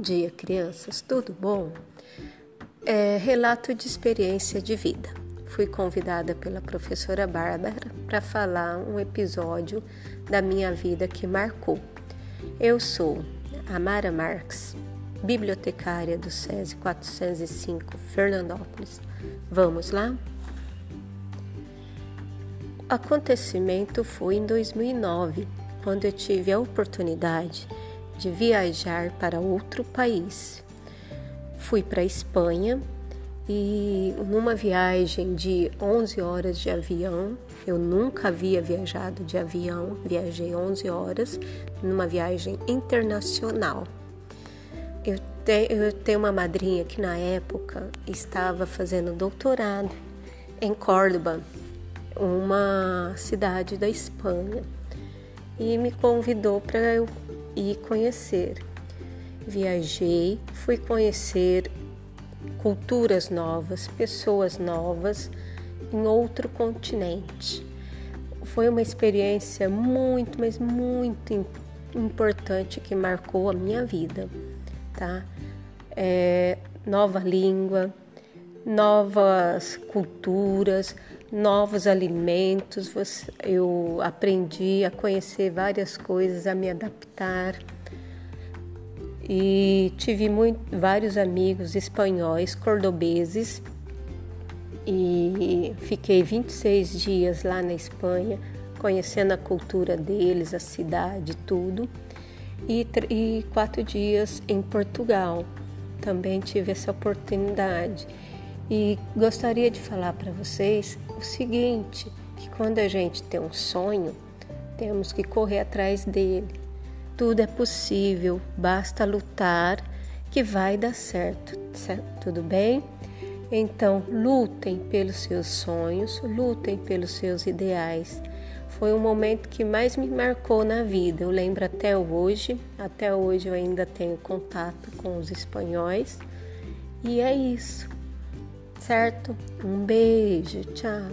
dia, crianças, tudo bom? É, relato de experiência de vida. Fui convidada pela professora Bárbara para falar um episódio da minha vida que marcou. Eu sou Amara Marques, bibliotecária do SESI 405 Fernandópolis. Vamos lá? O acontecimento foi em 2009, quando eu tive a oportunidade de viajar para outro país. Fui para a Espanha e numa viagem de 11 horas de avião, eu nunca havia viajado de avião, viajei 11 horas numa viagem internacional. Eu, te, eu tenho uma madrinha que na época estava fazendo doutorado em Córdoba, uma cidade da Espanha, e me convidou para eu e conhecer. Viajei, fui conhecer culturas novas, pessoas novas em outro continente. Foi uma experiência muito, mas muito importante que marcou a minha vida, tá? É, nova língua, novas culturas, novos alimentos. Eu aprendi a conhecer várias coisas, a me adaptar. E tive muito, vários amigos espanhóis, cordobeses, e fiquei 26 dias lá na Espanha, conhecendo a cultura deles, a cidade, tudo. E, e quatro dias em Portugal, também tive essa oportunidade. E gostaria de falar para vocês o seguinte, que quando a gente tem um sonho, temos que correr atrás dele. Tudo é possível, basta lutar que vai dar certo, certo? tudo bem? Então, lutem pelos seus sonhos, lutem pelos seus ideais. Foi o momento que mais me marcou na vida. Eu lembro até hoje, até hoje eu ainda tenho contato com os espanhóis. E é isso certo? Um beijo, tchau.